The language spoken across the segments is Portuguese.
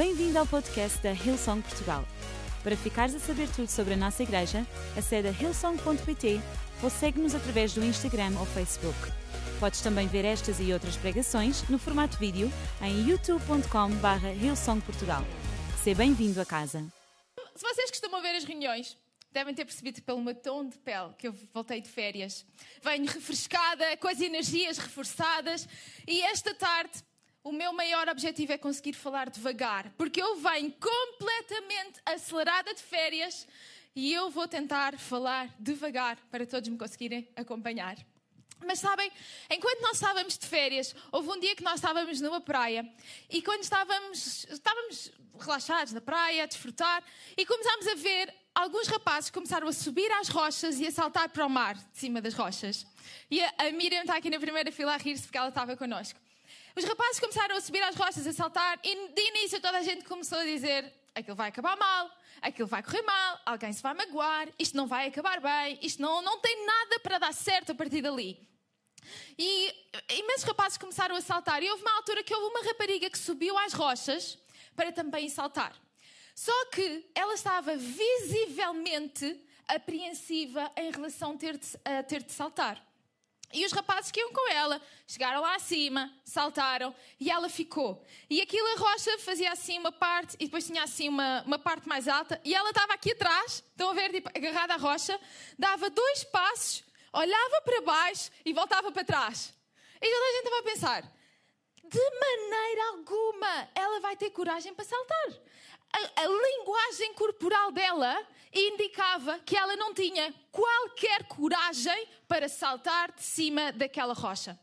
Bem-vindo ao podcast da Hillsong Portugal. Para ficares a saber tudo sobre a nossa igreja, acede a hillsong.pt ou segue-nos através do Instagram ou Facebook. Podes também ver estas e outras pregações no formato vídeo em youtube.com.br hillsongportugal. Seja bem-vindo a casa. Se vocês costumam ver as reuniões, devem ter percebido pelo meu tom de pele que eu voltei de férias. Venho refrescada, com as energias reforçadas e esta tarde o meu maior objetivo é conseguir falar devagar, porque eu venho completamente acelerada de férias e eu vou tentar falar devagar para todos me conseguirem acompanhar. Mas sabem, enquanto nós estávamos de férias, houve um dia que nós estávamos numa praia e quando estávamos, estávamos relaxados na praia, a desfrutar, e começámos a ver alguns rapazes começaram a subir às rochas e a saltar para o mar, de cima das rochas. E a, a Miriam está aqui na primeira fila a rir-se porque ela estava connosco. Os rapazes começaram a subir às rochas, a saltar, e de início toda a gente começou a dizer: aquilo vai acabar mal, aquilo vai correr mal, alguém se vai magoar, isto não vai acabar bem, isto não, não tem nada para dar certo a partir dali. E imensos rapazes começaram a saltar, e houve uma altura que houve uma rapariga que subiu às rochas para também saltar. Só que ela estava visivelmente apreensiva em relação a ter de, a ter de saltar. E os rapazes que iam com ela chegaram lá acima, saltaram e ela ficou. E aquilo a rocha fazia assim uma parte e depois tinha assim uma, uma parte mais alta e ela estava aqui atrás, estão a ver, tipo, agarrada à rocha, dava dois passos, olhava para baixo e voltava para trás. E toda a gente estava a pensar: de maneira alguma ela vai ter coragem para saltar. A, a linguagem corporal dela indicava que ela não tinha qualquer coragem para saltar de cima daquela rocha.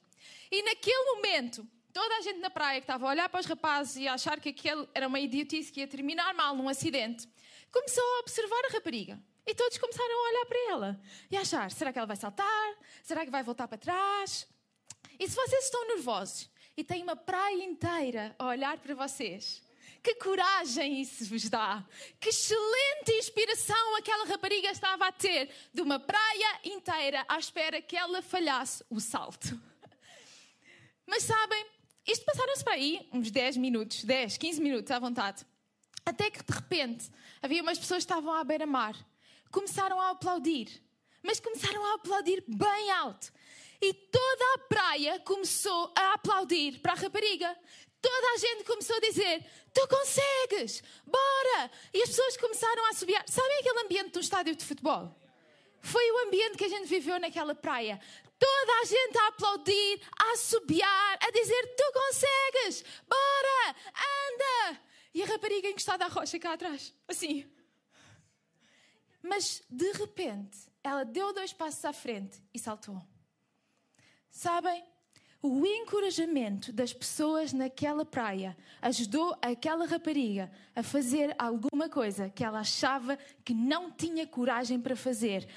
E naquele momento, toda a gente na praia que estava a olhar para os rapazes e a achar que aquele era uma idiotice que ia terminar mal num acidente, começou a observar a rapariga. E todos começaram a olhar para ela e a achar: será que ela vai saltar? Será que vai voltar para trás? E se vocês estão nervosos e têm uma praia inteira a olhar para vocês, que coragem isso vos dá! Que excelente inspiração aquela rapariga estava a ter de uma praia inteira à espera que ela falhasse o salto. Mas sabem, isto passaram-se para aí uns 10 minutos, 10, 15 minutos à vontade. Até que de repente havia umas pessoas que estavam à beira-mar. Começaram a aplaudir. Mas começaram a aplaudir bem alto. E toda a praia começou a aplaudir para a rapariga. Toda a gente começou a dizer: Tu consegues, bora! E as pessoas começaram a subir. Sabem aquele ambiente do estádio de futebol? Foi o ambiente que a gente viveu naquela praia. Toda a gente a aplaudir, a assobiar, a dizer: Tu consegues, bora, anda! E a rapariga encostada à rocha cá atrás, assim. Mas de repente, ela deu dois passos à frente e saltou. Sabem? O encorajamento das pessoas naquela praia ajudou aquela rapariga a fazer alguma coisa que ela achava que não tinha coragem para fazer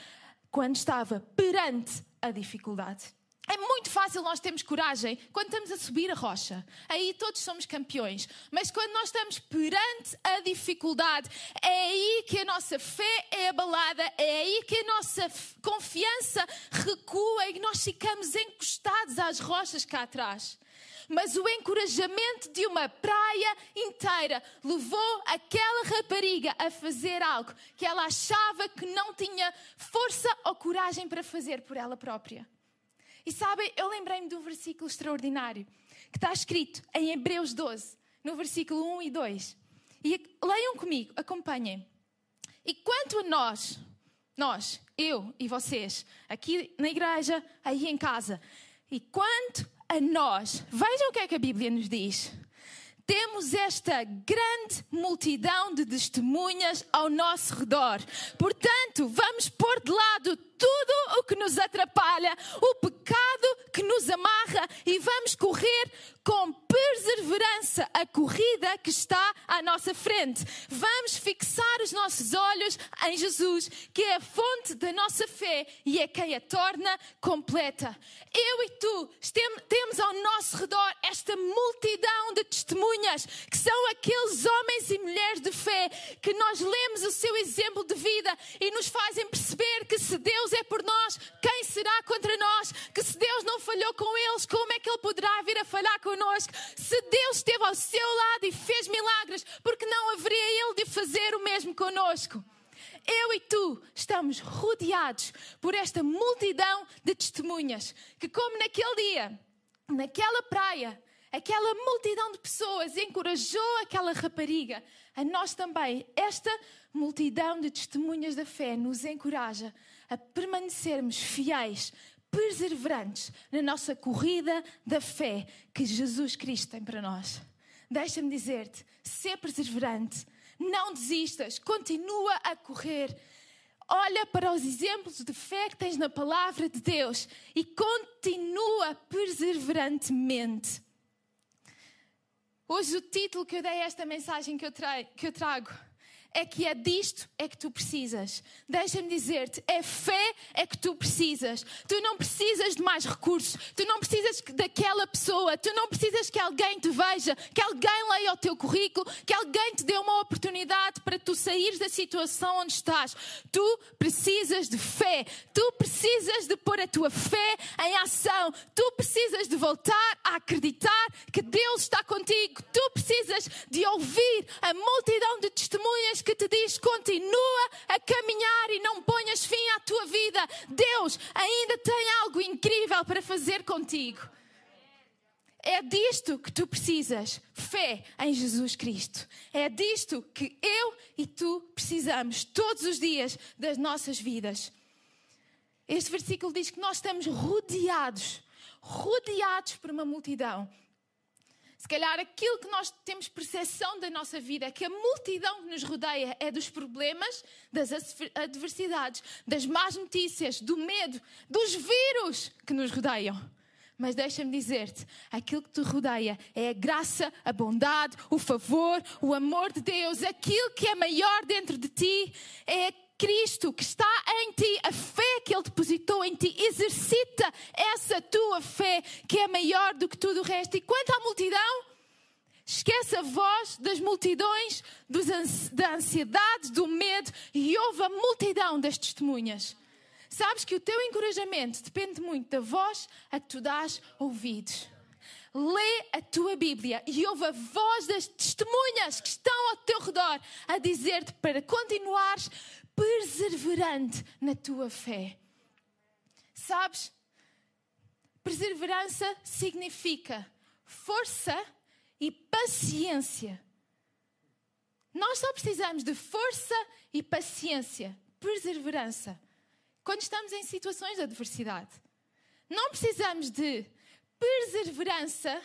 quando estava perante a dificuldade. É muito fácil nós termos coragem quando estamos a subir a rocha. Aí todos somos campeões. Mas quando nós estamos perante a dificuldade, é aí que a nossa fé é abalada, é aí que a nossa confiança recua e nós ficamos encostados às rochas cá atrás. Mas o encorajamento de uma praia inteira levou aquela rapariga a fazer algo que ela achava que não tinha força ou coragem para fazer por ela própria. E sabem, eu lembrei-me de um versículo extraordinário que está escrito em Hebreus 12, no versículo 1 e 2. E leiam comigo, acompanhem. E quanto a nós, nós, eu e vocês, aqui na igreja, aí em casa, e quanto a nós, vejam o que é que a Bíblia nos diz temos esta grande multidão de testemunhas ao nosso redor. Portanto, vamos pôr de lado tudo o que nos atrapalha, o pecado que nos amarra e vamos correr com perseverança a corrida que está à nossa frente. Vamos fixar os nossos olhos em Jesus, que é a fonte da nossa fé e é quem a torna completa. Eu e tu temos ao nosso redor esta multidão de testemunhas, que são aqueles homens e mulheres de fé que nós lemos o seu exemplo de vida e nos fazem perceber que se Deus é por nós, quem será contra nós? Que se Deus não falhou com eles, como é que Ele poderá vir a falhar conosco? Se Deus esteve ao seu lado e fez milagres, porque não haveria Ele de fazer o mesmo conosco. Eu e tu estamos rodeados por esta multidão de testemunhas que, como naquele dia, naquela praia, aquela multidão de pessoas encorajou aquela rapariga, a nós também, esta multidão de testemunhas da fé nos encoraja a permanecermos fiéis, perseverantes na nossa corrida da fé que Jesus Cristo tem para nós. Deixa-me dizer-te, ser perseverante, não desistas, continua a correr. Olha para os exemplos de fé que tens na palavra de Deus e continua perseverantemente. Hoje o título que eu dei a esta mensagem que eu, que eu trago é que é disto é que tu precisas. Deixa-me dizer-te, é fé é que tu precisas. Tu não precisas de mais recursos, tu não precisas daquela pessoa, tu não precisas que alguém te veja, que alguém leia o teu currículo, que alguém te dê uma oportunidade para tu sair da situação onde estás. Tu precisas de fé, tu precisas de pôr a tua fé em ação, tu precisas de voltar a acreditar que Deus está contigo, tu precisas de ouvir a multidão de testemunhas que te diz: continua a caminhar e não ponhas fim à tua vida. Deus ainda tem algo incrível para fazer contigo. É disto que tu precisas, fé em Jesus Cristo. É disto que eu e tu precisamos todos os dias das nossas vidas. Este versículo diz que nós estamos rodeados, rodeados por uma multidão se calhar aquilo que nós temos percepção da nossa vida é que a multidão que nos rodeia é dos problemas, das adversidades, das más notícias, do medo, dos vírus que nos rodeiam. Mas deixa-me dizer-te: aquilo que te rodeia é a graça, a bondade, o favor, o amor de Deus, aquilo que é maior dentro de ti é Cristo que está em ti, a fé que Ele depositou em ti, exercita essa tua fé que é maior do que tudo o resto. E quanto à multidão, esquece a voz das multidões, dos, da ansiedade, do medo e ouve a multidão das testemunhas. Sabes que o teu encorajamento depende muito da voz a que tu dás ouvidos lê a tua Bíblia e ouve a voz das testemunhas que estão ao teu redor a dizer-te para continuares perseverante na tua fé. Sabes? Perseverança significa força e paciência. Nós só precisamos de força e paciência, perseverança, quando estamos em situações de adversidade. Não precisamos de perseverança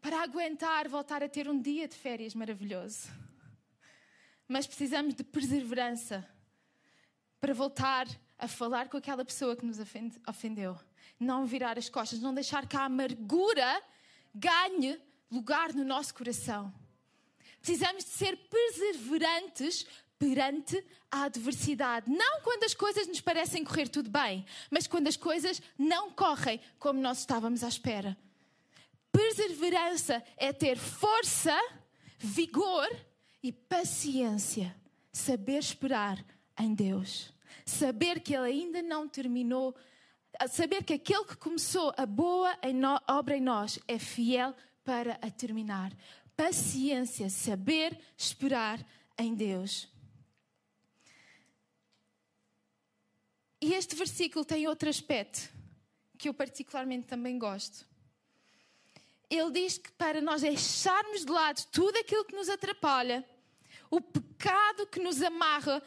para aguentar voltar a ter um dia de férias maravilhoso. Mas precisamos de perseverança para voltar a falar com aquela pessoa que nos ofendeu. Não virar as costas, não deixar que a amargura ganhe lugar no nosso coração. Precisamos de ser perseverantes perante a adversidade. Não quando as coisas nos parecem correr tudo bem, mas quando as coisas não correm como nós estávamos à espera. Perseverança é ter força, vigor e paciência. Saber esperar em Deus. Saber que Ele ainda não terminou, saber que aquele que começou a boa obra em nós é fiel para a terminar. Paciência, saber esperar em Deus. E este versículo tem outro aspecto que eu particularmente também gosto. Ele diz que para nós deixarmos de lado tudo aquilo que nos atrapalha, o pecado que nos amarra,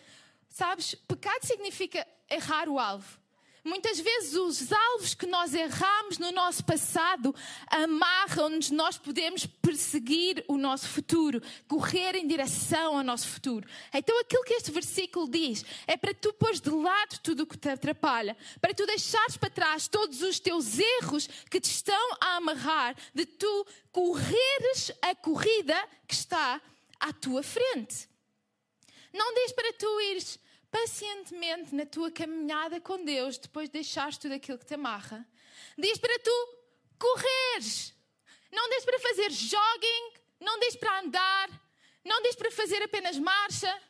Sabes, pecado significa errar o alvo. Muitas vezes os alvos que nós erramos no nosso passado amarram-nos, nós podemos perseguir o nosso futuro, correr em direção ao nosso futuro. Então aquilo que este versículo diz é para tu pôres de lado tudo o que te atrapalha, para tu deixares para trás todos os teus erros que te estão a amarrar, de tu correres a corrida que está à tua frente. Não diz para tu ires pacientemente na tua caminhada com Deus depois de deixares tudo aquilo que te amarra. Diz para tu correres. Não diz para fazer jogging, não diz para andar, não diz para fazer apenas marcha.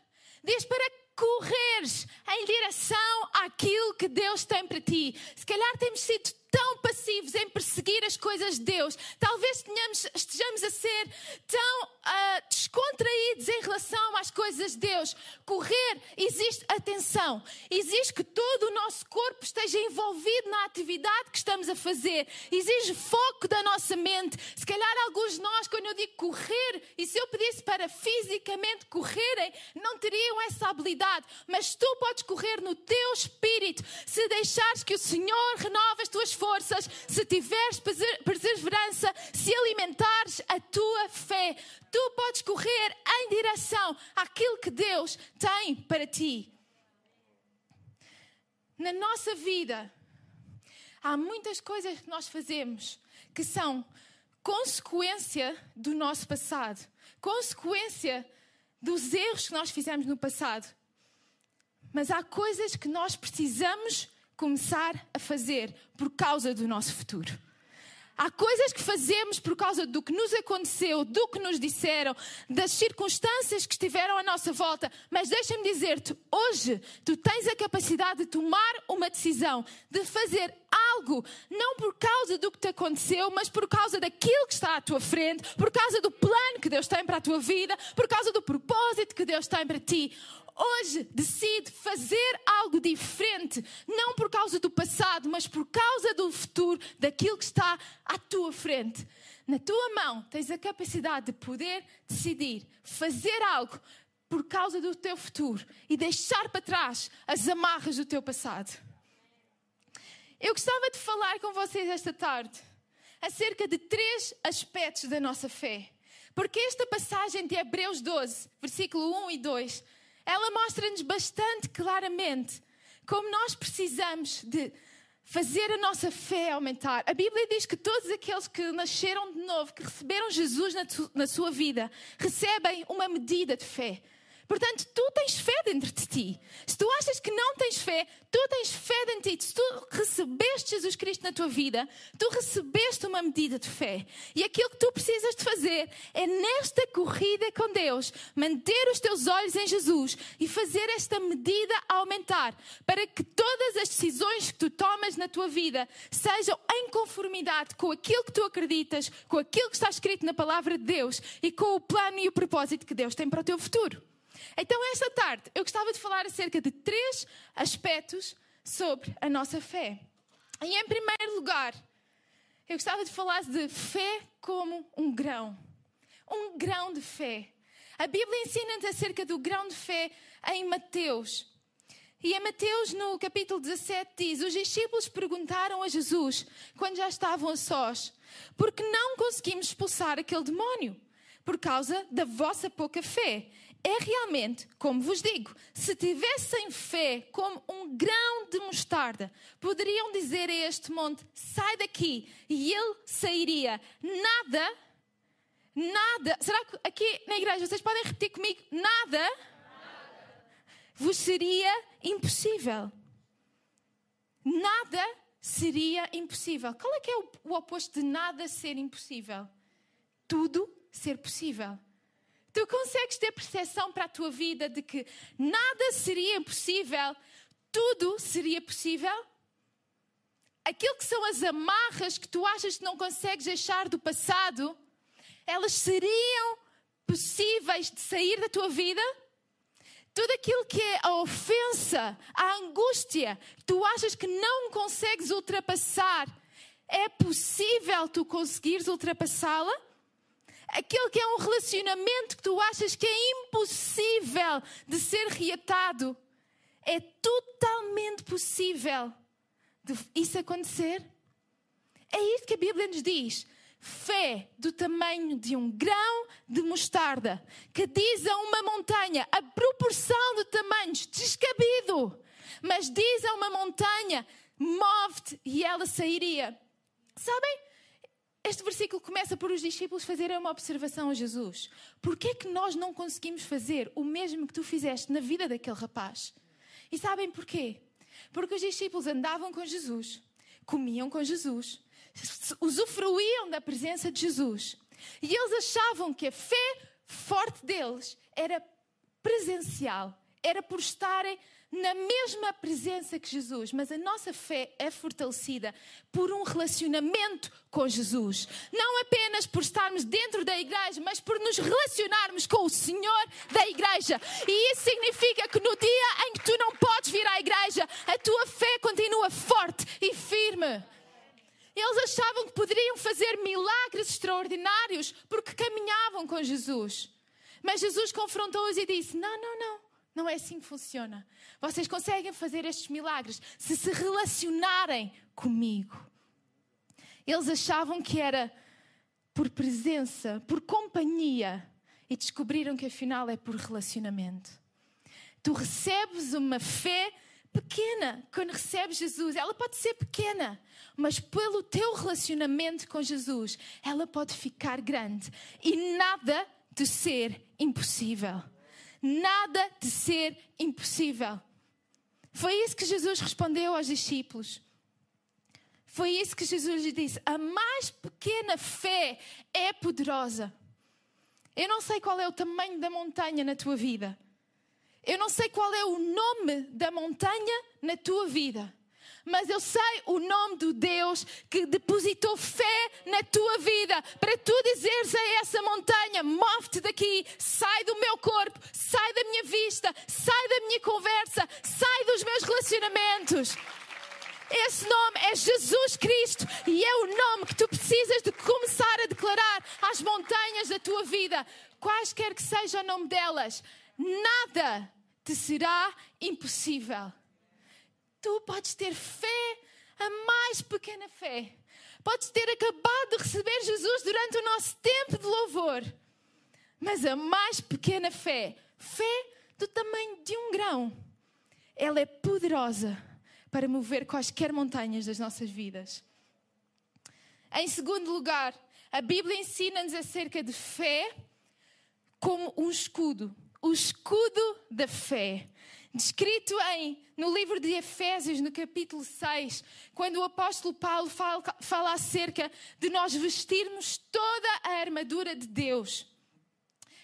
Diz para correres em direção àquilo que Deus tem para ti. Se calhar temos sido tão passivos em perseguir as coisas de Deus, talvez tenhamos, estejamos a ser tão uh, descontraídos em relação às coisas de Deus. Correr existe atenção, exige que todo o nosso corpo esteja envolvido na atividade que estamos a fazer, exige foco da nossa mente. Se calhar alguns de nós, quando eu digo correr, e se eu pedisse para fisicamente correrem, não teriam essa habilidade, mas tu podes correr no teu espírito. Se deixares que o Senhor renove as tuas forças, se tiveres perseverança, se alimentares a tua fé. Tu podes correr em direção àquilo que Deus tem para ti. Na nossa vida, há muitas coisas que nós fazemos que são consequência do nosso passado, consequência dos erros que nós fizemos no passado. Mas há coisas que nós precisamos começar a fazer por causa do nosso futuro. Há coisas que fazemos por causa do que nos aconteceu, do que nos disseram, das circunstâncias que estiveram à nossa volta. Mas deixa-me dizer-te, hoje tu tens a capacidade de tomar uma decisão, de fazer algo, não por causa do que te aconteceu, mas por causa daquilo que está à tua frente, por causa do plano que Deus tem para a tua vida, por causa do propósito que Deus tem para ti hoje decide fazer algo diferente, não por causa do passado, mas por causa do futuro, daquilo que está à tua frente. Na tua mão tens a capacidade de poder decidir fazer algo por causa do teu futuro e deixar para trás as amarras do teu passado. Eu gostava de falar com vocês esta tarde acerca de três aspectos da nossa fé. Porque esta passagem de Hebreus 12, versículo 1 e 2, ela mostra-nos bastante claramente como nós precisamos de fazer a nossa fé aumentar. A Bíblia diz que todos aqueles que nasceram de novo, que receberam Jesus na, na sua vida, recebem uma medida de fé. Portanto, tu tens fé dentro de ti. Se tu achas que não tens fé, tu tens fé dentro de ti. Se tu recebeste Jesus Cristo na tua vida, tu recebeste uma medida de fé. E aquilo que tu precisas de fazer é nesta corrida com Deus, manter os teus olhos em Jesus e fazer esta medida aumentar, para que todas as decisões que tu tomas na tua vida sejam em conformidade com aquilo que tu acreditas, com aquilo que está escrito na palavra de Deus e com o plano e o propósito que Deus tem para o teu futuro. Então, esta tarde, eu gostava de falar acerca de três aspectos sobre a nossa fé. E, em primeiro lugar, eu gostava de falar de fé como um grão. Um grão de fé. A Bíblia ensina-nos acerca do grão de fé em Mateus. E em Mateus, no capítulo 17, diz: Os discípulos perguntaram a Jesus, quando já estavam a sós, por que não conseguimos expulsar aquele demónio? Por causa da vossa pouca fé. É realmente, como vos digo, se tivessem fé como um grão de mostarda, poderiam dizer a este monte: sai daqui, e ele sairia. Nada, nada. Será que aqui na igreja vocês podem repetir comigo? Nada, nada. vos seria impossível. Nada seria impossível. Qual é que é o, o oposto de nada ser impossível? Tudo ser possível. Tu consegues ter percepção para a tua vida de que nada seria impossível, tudo seria possível? Aquilo que são as amarras que tu achas que não consegues deixar do passado, elas seriam possíveis de sair da tua vida? Tudo aquilo que é a ofensa, a angústia, tu achas que não consegues ultrapassar, é possível tu conseguires ultrapassá-la? Aquele que é um relacionamento que tu achas que é impossível de ser reatado, é totalmente possível de isso acontecer. É isto que a Bíblia nos diz. Fé do tamanho de um grão de mostarda, que diz a uma montanha, a proporção de tamanhos, descabido, mas diz a uma montanha, move-te e ela sairia. Sabem? Este versículo começa por os discípulos fazerem uma observação a Jesus. Por que é que nós não conseguimos fazer o mesmo que tu fizeste na vida daquele rapaz? E sabem porquê? Porque os discípulos andavam com Jesus, comiam com Jesus, usufruíam da presença de Jesus. E eles achavam que a fé forte deles era presencial, era por estarem na mesma presença que Jesus, mas a nossa fé é fortalecida por um relacionamento com Jesus. Não apenas por estarmos dentro da igreja, mas por nos relacionarmos com o Senhor da igreja. E isso significa que no dia em que tu não podes vir à igreja, a tua fé continua forte e firme. Eles achavam que poderiam fazer milagres extraordinários porque caminhavam com Jesus. Mas Jesus confrontou-os e disse: Não, não, não. Não é assim que funciona. Vocês conseguem fazer estes milagres se se relacionarem comigo. Eles achavam que era por presença, por companhia, e descobriram que afinal é por relacionamento. Tu recebes uma fé pequena quando recebes Jesus. Ela pode ser pequena, mas pelo teu relacionamento com Jesus, ela pode ficar grande e nada de ser impossível nada de ser impossível. Foi isso que Jesus respondeu aos discípulos. Foi isso que Jesus lhe disse: a mais pequena fé é poderosa. Eu não sei qual é o tamanho da montanha na tua vida. Eu não sei qual é o nome da montanha na tua vida mas eu sei o nome do Deus que depositou fé na tua vida para tu dizeres a essa montanha: move-te daqui, sai do meu corpo, sai da minha vista, sai da minha conversa, sai dos meus relacionamentos. Esse nome é Jesus Cristo e é o nome que tu precisas de começar a declarar às montanhas da tua vida, quaisquer que seja o nome delas. Nada te será impossível. Tu podes ter fé, a mais pequena fé. Podes ter acabado de receber Jesus durante o nosso tempo de louvor. Mas a mais pequena fé, fé do tamanho de um grão, ela é poderosa para mover quaisquer montanhas das nossas vidas. Em segundo lugar, a Bíblia ensina-nos acerca de fé como um escudo o escudo da fé descrito em, no livro de Efésios, no capítulo 6, quando o apóstolo Paulo fala, fala acerca de nós vestirmos toda a armadura de Deus.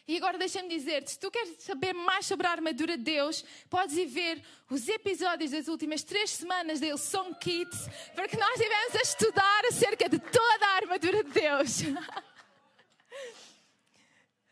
E agora deixa-me dizer-te, se tu queres saber mais sobre a armadura de Deus, podes ir ver os episódios das últimas três semanas da Song Kids, porque nós estivemos a estudar acerca de toda a armadura de Deus.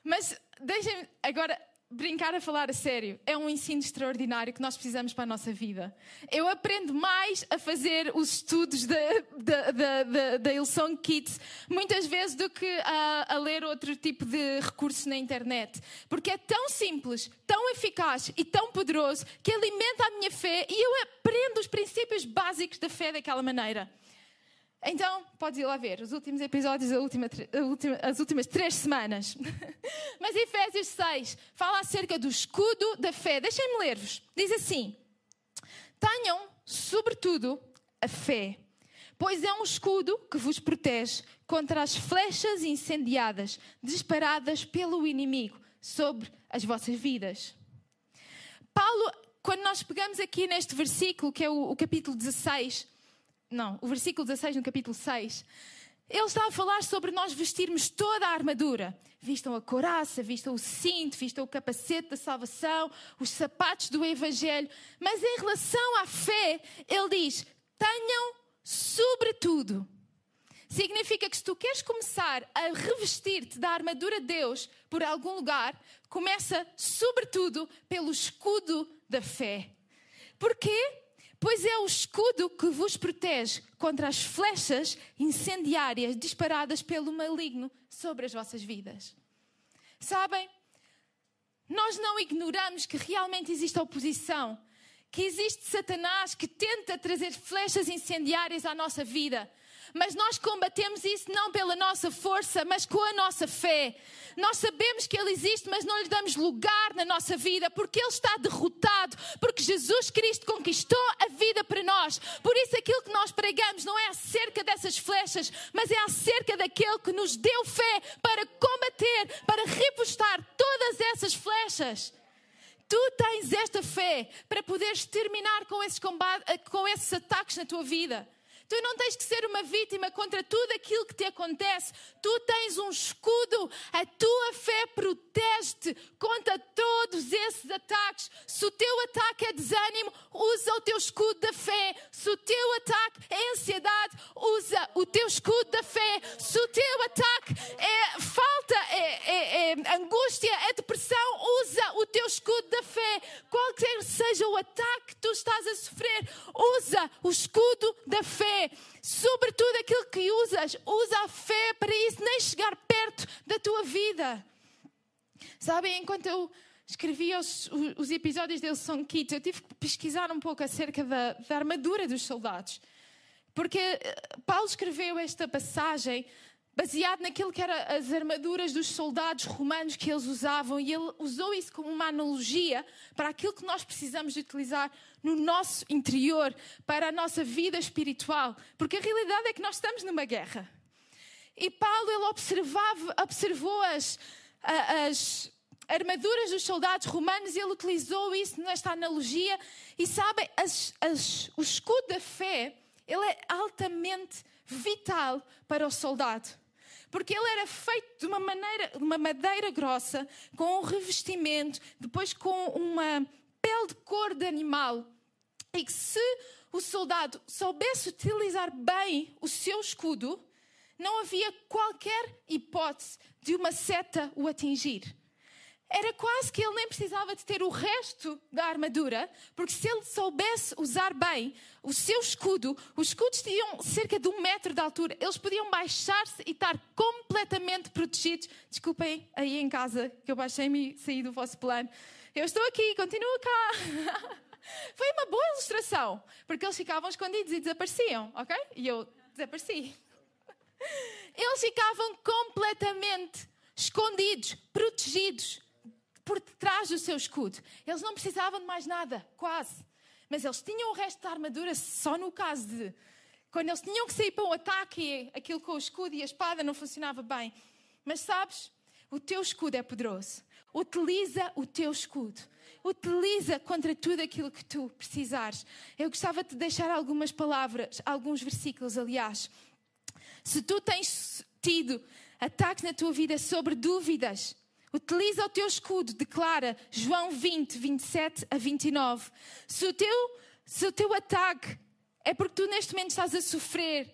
Mas deixem-me agora brincar a falar a sério, é um ensino extraordinário que nós precisamos para a nossa vida. Eu aprendo mais a fazer os estudos da, da, da, da, Ilson Kids muitas vezes do que a, a ler outro tipo de recursos na internet. Porque é tão simples, tão eficaz e tão poderoso que alimenta a minha fé e eu aprendo os princípios básicos da fé daquela maneira. Então, podes ir lá ver os últimos episódios, última, última, as últimas três semanas. Mas Efésios 6 fala acerca do escudo da fé. Deixem-me ler-vos. Diz assim: Tenham, sobretudo, a fé, pois é um escudo que vos protege contra as flechas incendiadas disparadas pelo inimigo sobre as vossas vidas. Paulo, quando nós pegamos aqui neste versículo, que é o, o capítulo 16, não, o versículo 16 no capítulo 6, ele está a falar sobre nós vestirmos toda a armadura. Vistam a coraça, vistam o cinto, vistam o capacete da salvação, os sapatos do Evangelho. Mas em relação à fé, ele diz: tenham sobretudo. Significa que se tu queres começar a revestir-te da armadura de Deus por algum lugar, começa sobretudo pelo escudo da fé. Porquê? Pois é o escudo que vos protege contra as flechas incendiárias disparadas pelo maligno sobre as vossas vidas. Sabem, nós não ignoramos que realmente existe oposição, que existe Satanás que tenta trazer flechas incendiárias à nossa vida mas nós combatemos isso não pela nossa força, mas com a nossa fé. Nós sabemos que Ele existe, mas não lhe damos lugar na nossa vida, porque Ele está derrotado, porque Jesus Cristo conquistou a vida para nós. Por isso, aquilo que nós pregamos não é acerca dessas flechas, mas é acerca daquele que nos deu fé para combater, para repostar todas essas flechas. Tu tens esta fé para poderes terminar com esses, combates, com esses ataques na tua vida. Tu não tens que ser uma vítima contra tudo aquilo que te acontece. Tu tens um escudo. A tua fé protege-te contra todo todos esses ataques. Se o teu ataque é desânimo, usa o teu escudo da fé. Se o teu ataque é ansiedade, usa o teu escudo da fé. Se o teu ataque é falta, é, é, é angústia, é depressão, usa o teu escudo da fé. Qualquer seja o ataque que tu estás a sofrer, usa o escudo da fé. Sobretudo aquilo que usas, usa a fé para isso nem chegar perto da tua vida. Sabem, enquanto eu escrevia os, os episódios de Elson Kit, eu tive que pesquisar um pouco acerca da, da armadura dos soldados. Porque eh, Paulo escreveu esta passagem baseado naquilo que eram as armaduras dos soldados romanos que eles usavam, e ele usou isso como uma analogia para aquilo que nós precisamos de utilizar no nosso interior, para a nossa vida espiritual, porque a realidade é que nós estamos numa guerra. E Paulo ele observava, observou as, as armaduras dos soldados romanos e ele utilizou isso nesta analogia. E sabem, as, as, o escudo da fé ele é altamente vital para o soldado. Porque ele era feito de uma, maneira, de uma madeira grossa, com um revestimento, depois com uma pele de cor de animal. E que se o soldado soubesse utilizar bem o seu escudo, não havia qualquer hipótese de uma seta o atingir. Era quase que ele nem precisava de ter o resto da armadura, porque se ele soubesse usar bem o seu escudo, os escudos tinham cerca de um metro de altura, eles podiam baixar-se e estar completamente protegidos. Desculpem aí em casa que eu baixei-me e saí do vosso plano. Eu estou aqui, continuo cá. Foi uma boa ilustração, porque eles ficavam escondidos e desapareciam, ok? E eu desapareci. Eles ficavam completamente escondidos, protegidos por detrás do seu escudo. Eles não precisavam de mais nada, quase. Mas eles tinham o resto da armadura só no caso de. Quando eles tinham que sair para um ataque e aquilo com o escudo e a espada não funcionava bem. Mas sabes, o teu escudo é poderoso. Utiliza o teu escudo. Utiliza contra tudo aquilo que tu precisares. Eu gostava de deixar algumas palavras, alguns versículos, aliás. Se tu tens tido ataques na tua vida sobre dúvidas, Utiliza o teu escudo, declara João 20, 27 a 29. Se o teu, se o teu ataque é porque tu neste momento estás a sofrer,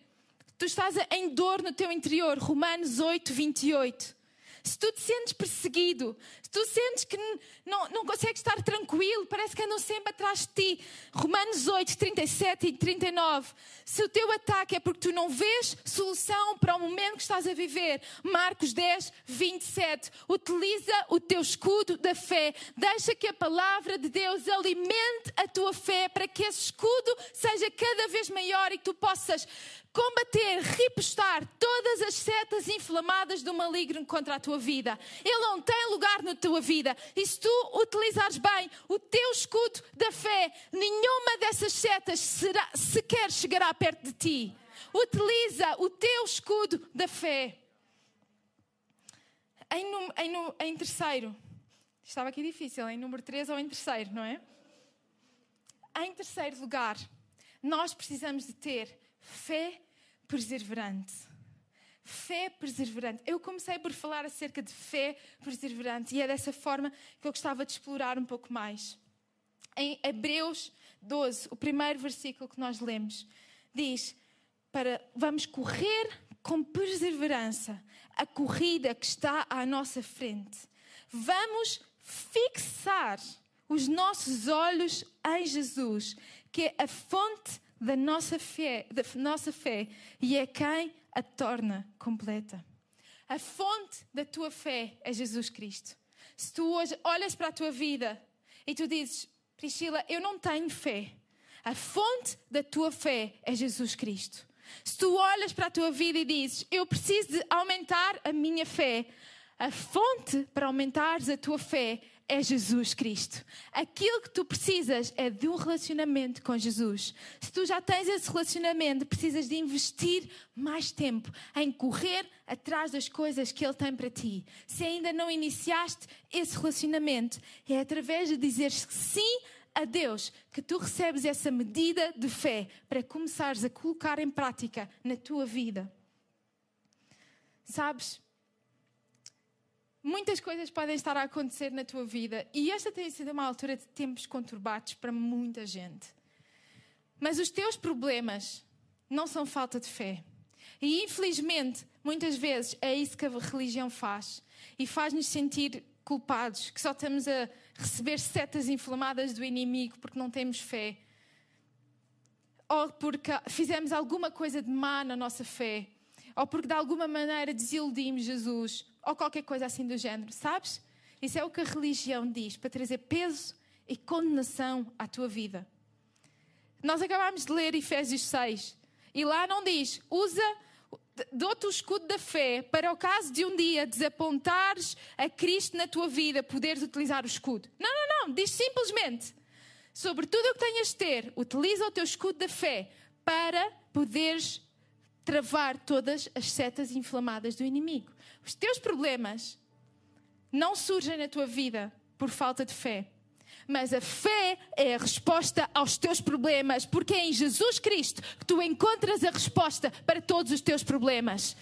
tu estás em dor no teu interior, Romanos 8, 28 se tu te sentes perseguido, se tu sentes que não, não consegues estar tranquilo, parece que andam sempre atrás de ti. Romanos 8, 37 e 39. Se o teu ataque é porque tu não vês solução para o momento que estás a viver, Marcos 10, 27. Utiliza o teu escudo da fé. Deixa que a palavra de Deus alimente a tua fé para que esse escudo seja cada vez maior e que tu possas combater, repostar todas as setas inflamadas do maligno contra a tua vida. Ele não tem lugar na tua vida. E se tu utilizares bem o teu escudo da fé, nenhuma dessas setas será, sequer chegará perto de ti. Utiliza o teu escudo da fé. Em, em, em terceiro, estava aqui difícil, em número 3 ou em terceiro, não é? Em terceiro lugar, nós precisamos de ter fé perseverante. Fé perseverante. Eu comecei por falar acerca de fé perseverante e é dessa forma que eu gostava de explorar um pouco mais. Em Hebreus 12, o primeiro versículo que nós lemos, diz: para vamos correr com perseverança a corrida que está à nossa frente. Vamos fixar os nossos olhos em Jesus, que é a fonte da nossa fé, da nossa fé e é quem a torna completa. A fonte da tua fé é Jesus Cristo. Se tu hoje olhas para a tua vida e tu dizes, Priscila, eu não tenho fé. A fonte da tua fé é Jesus Cristo. Se tu olhas para a tua vida e dizes, eu preciso de aumentar a minha fé, a fonte para aumentares a tua fé é Jesus Cristo. Aquilo que tu precisas é de um relacionamento com Jesus. Se tu já tens esse relacionamento, precisas de investir mais tempo em correr atrás das coisas que Ele tem para ti. Se ainda não iniciaste esse relacionamento, é através de dizer sim a Deus que tu recebes essa medida de fé para começares a colocar em prática na tua vida. Sabes? Muitas coisas podem estar a acontecer na tua vida e esta tem sido uma altura de tempos conturbados para muita gente. Mas os teus problemas não são falta de fé. E infelizmente, muitas vezes é isso que a religião faz e faz-nos sentir culpados, que só estamos a receber setas inflamadas do inimigo porque não temos fé. Ou porque fizemos alguma coisa de má na nossa fé, ou porque de alguma maneira desiludimos Jesus, ou qualquer coisa assim do género, sabes? Isso é o que a religião diz, para trazer peso e condenação à tua vida. Nós acabámos de ler Efésios 6 e lá não diz, usa, dou-te o escudo da fé para o caso de um dia desapontares a Cristo na tua vida, poderes utilizar o escudo. Não, não, não, diz simplesmente, sobre tudo o que tenhas de ter, utiliza o teu escudo da fé para poderes travar todas as setas inflamadas do inimigo. Os teus problemas não surgem na tua vida por falta de fé. Mas a fé é a resposta aos teus problemas, porque é em Jesus Cristo que tu encontras a resposta para todos os teus problemas.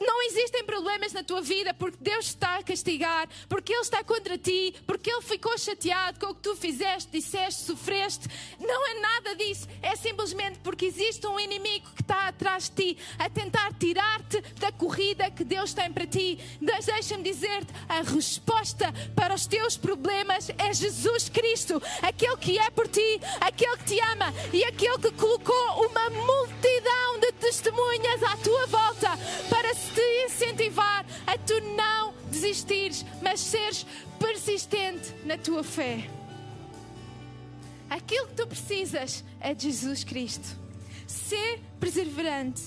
Não existem problemas na tua vida porque Deus está a castigar, porque Ele está contra ti, porque Ele ficou chateado com o que tu fizeste, disseste, sofreste. Não é nada disso. É simplesmente porque existe um inimigo que está atrás de ti a tentar tirar-te da corrida que Deus tem para ti. Deixa-me dizer-te: a resposta para os teus problemas é Jesus Cristo. Cristo, aquele que é por ti, aquele que te ama e aquele que colocou uma multidão de testemunhas à tua volta para te incentivar a tu não desistires, mas seres persistente na tua fé. Aquilo que tu precisas é de Jesus Cristo. Ser perseverante.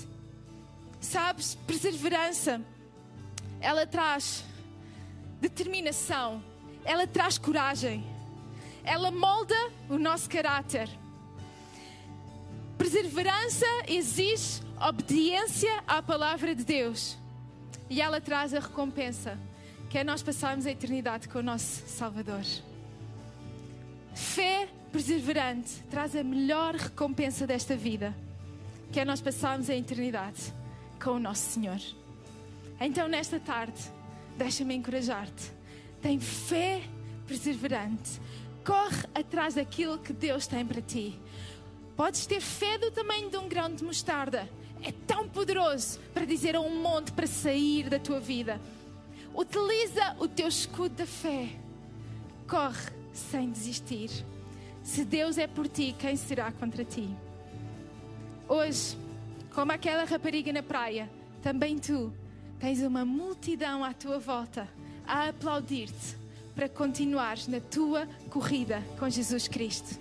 Sabes, perseverança, ela traz determinação, ela traz coragem ela molda o nosso caráter. Perseverança exige obediência à palavra de Deus. E ela traz a recompensa, que é nós passarmos a eternidade com o nosso Salvador. Fé perseverante traz a melhor recompensa desta vida, que é nós passarmos a eternidade com o nosso Senhor. Então, nesta tarde, deixa-me encorajar-te. Tem fé perseverante corre atrás daquilo que Deus tem para ti. Podes ter fé do tamanho de um grão de mostarda. É tão poderoso para dizer a um monte para sair da tua vida. Utiliza o teu escudo da fé. Corre sem desistir. Se Deus é por ti, quem será contra ti? Hoje, como aquela rapariga na praia, também tu tens uma multidão à tua volta a aplaudir-te para continuares na tua corrida com Jesus Cristo.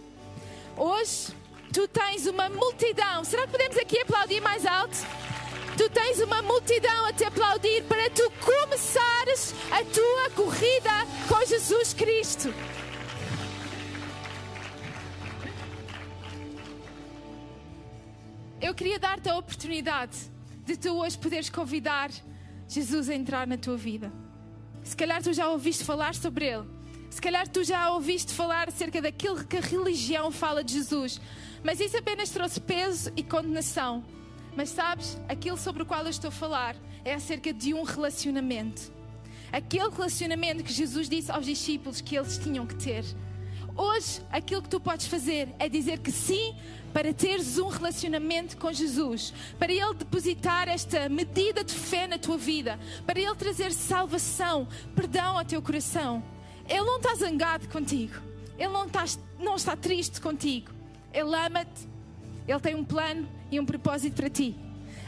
Hoje, tu tens uma multidão. Será que podemos aqui aplaudir mais alto? Tu tens uma multidão a te aplaudir para tu começares a tua corrida com Jesus Cristo. Eu queria dar-te a oportunidade de tu hoje poderes convidar Jesus a entrar na tua vida. Se calhar tu já ouviste falar sobre ele. Se calhar tu já ouviste falar acerca daquilo que a religião fala de Jesus. Mas isso apenas trouxe peso e condenação. Mas sabes, aquilo sobre o qual eu estou a falar é acerca de um relacionamento. Aquele relacionamento que Jesus disse aos discípulos que eles tinham que ter. Hoje, aquilo que tu podes fazer é dizer que sim para teres um relacionamento com Jesus, para Ele depositar esta medida de fé na tua vida, para Ele trazer salvação, perdão ao teu coração. Ele não está zangado contigo, Ele não está, não está triste contigo, Ele ama-te, Ele tem um plano e um propósito para ti.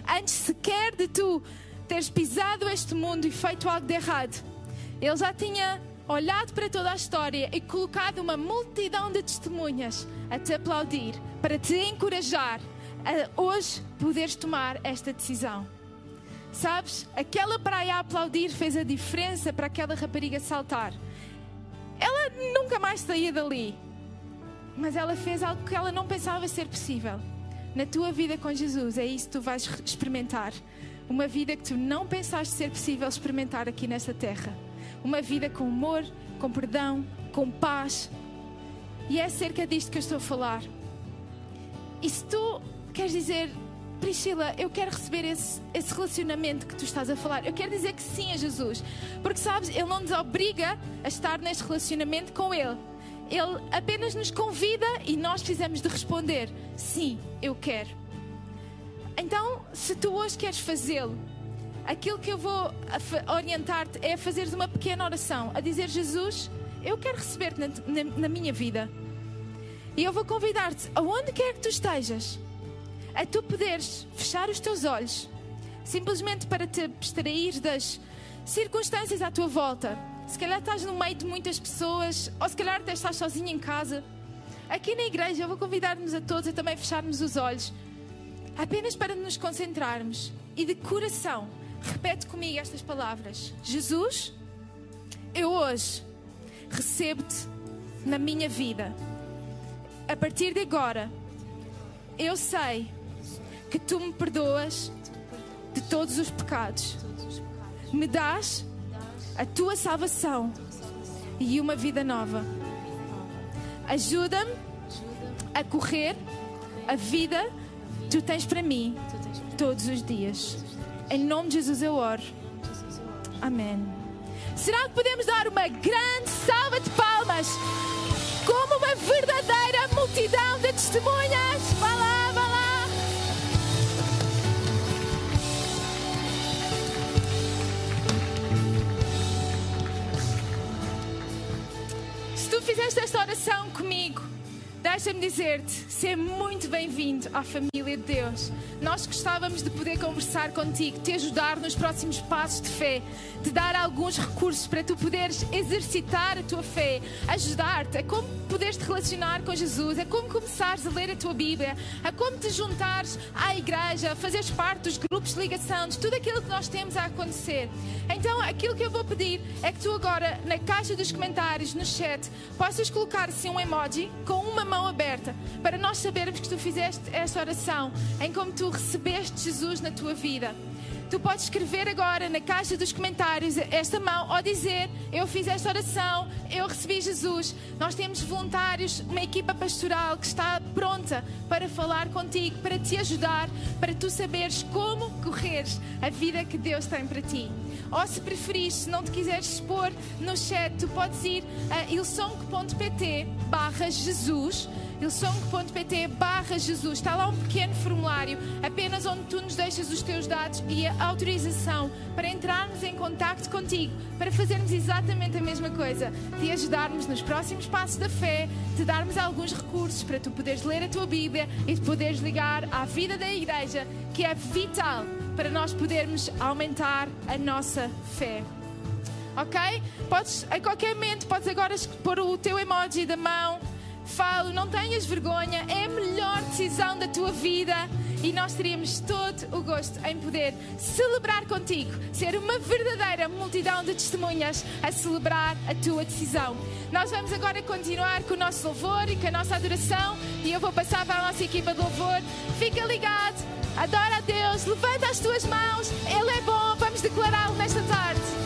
Antes sequer de tu teres pisado este mundo e feito algo de errado, Ele já tinha olhado para toda a história e colocado uma multidão de testemunhas a te aplaudir, para te encorajar a hoje poderes tomar esta decisão. Sabes, aquela praia a aplaudir fez a diferença para aquela rapariga saltar. Ela nunca mais saía dali, mas ela fez algo que ela não pensava ser possível. Na tua vida com Jesus, é isso que tu vais experimentar. Uma vida que tu não pensaste ser possível experimentar aqui nesta terra uma vida com amor, com perdão, com paz. E é acerca disto que eu estou a falar. E se tu queres dizer, Priscila, eu quero receber esse, esse relacionamento que tu estás a falar. Eu quero dizer que sim a Jesus. Porque sabes, Ele não nos obriga a estar neste relacionamento com Ele. Ele apenas nos convida e nós precisamos de responder: sim, eu quero. Então, se tu hoje queres fazê-lo, aquilo que eu vou orientar-te é fazeres uma pequena oração, a dizer: Jesus, eu quero receber-te na, na, na minha vida. E eu vou convidar-te, aonde quer que tu estejas, a tu poderes fechar os teus olhos, simplesmente para te abstrair das circunstâncias à tua volta. Se calhar estás no meio de muitas pessoas, ou se calhar até estás sozinho em casa. Aqui na igreja eu vou convidar-nos a todos a também fecharmos os olhos, apenas para nos concentrarmos e de coração. Repete comigo estas palavras: Jesus, eu hoje recebo-te na minha vida. A partir de agora, eu sei que tu me perdoas de todos os pecados. Me dás a tua salvação e uma vida nova. Ajuda-me a correr a vida que tu tens para mim todos os dias. Em nome de Jesus eu oro. Amém. Será que podemos dar uma grande salva de palmas como uma verdadeira multidão de testemunhas? Vá lá, vá lá. Se tu fizeste esta oração comigo, deixa-me dizer-te, seja muito bem-vindo à família de Deus. Nós gostávamos de poder conversar contigo, te ajudar nos próximos passos de fé, te dar alguns recursos para tu poderes exercitar a tua fé, ajudar-te a como poderes te relacionar com Jesus, a como começares a ler a tua Bíblia, a como te juntares à igreja, fazeres parte dos grupos de ligação, de tudo aquilo que nós temos a acontecer. Então, aquilo que eu vou pedir é que tu agora, na caixa dos comentários, no chat, possas colocar assim um emoji com uma mão aberta, para nós sabermos que tu fizeste esta oração, em como tu recebeste Jesus na tua vida. Tu podes escrever agora na caixa dos comentários esta mão ou dizer: Eu fiz esta oração, eu recebi Jesus. Nós temos voluntários, uma equipa pastoral que está pronta para falar contigo, para te ajudar, para tu saberes como correres a vida que Deus tem para ti. Ou se preferires, se não te quiseres expor no chat, tu podes ir a ilsong.pt barra Jesus ilsong.pt barra Jesus. Está lá um pequeno formulário, apenas onde tu nos deixas os teus dados e a autorização para entrarmos em contato contigo, para fazermos exatamente a mesma coisa, te ajudarmos nos próximos passos da fé, te darmos alguns recursos para tu poderes ler a tua Bíblia e te poderes ligar à vida da igreja, que é vital para nós podermos aumentar a nossa fé ok? Podes, a qualquer momento, podes agora pôr o teu emoji da mão Falo, não tenhas vergonha, é a melhor decisão da tua vida e nós teríamos todo o gosto em poder celebrar contigo, ser uma verdadeira multidão de testemunhas a celebrar a tua decisão. Nós vamos agora continuar com o nosso louvor e com a nossa adoração e eu vou passar para a nossa equipa de louvor. Fica ligado, adora a Deus, levanta as tuas mãos, Ele é bom, vamos declará-lo nesta tarde.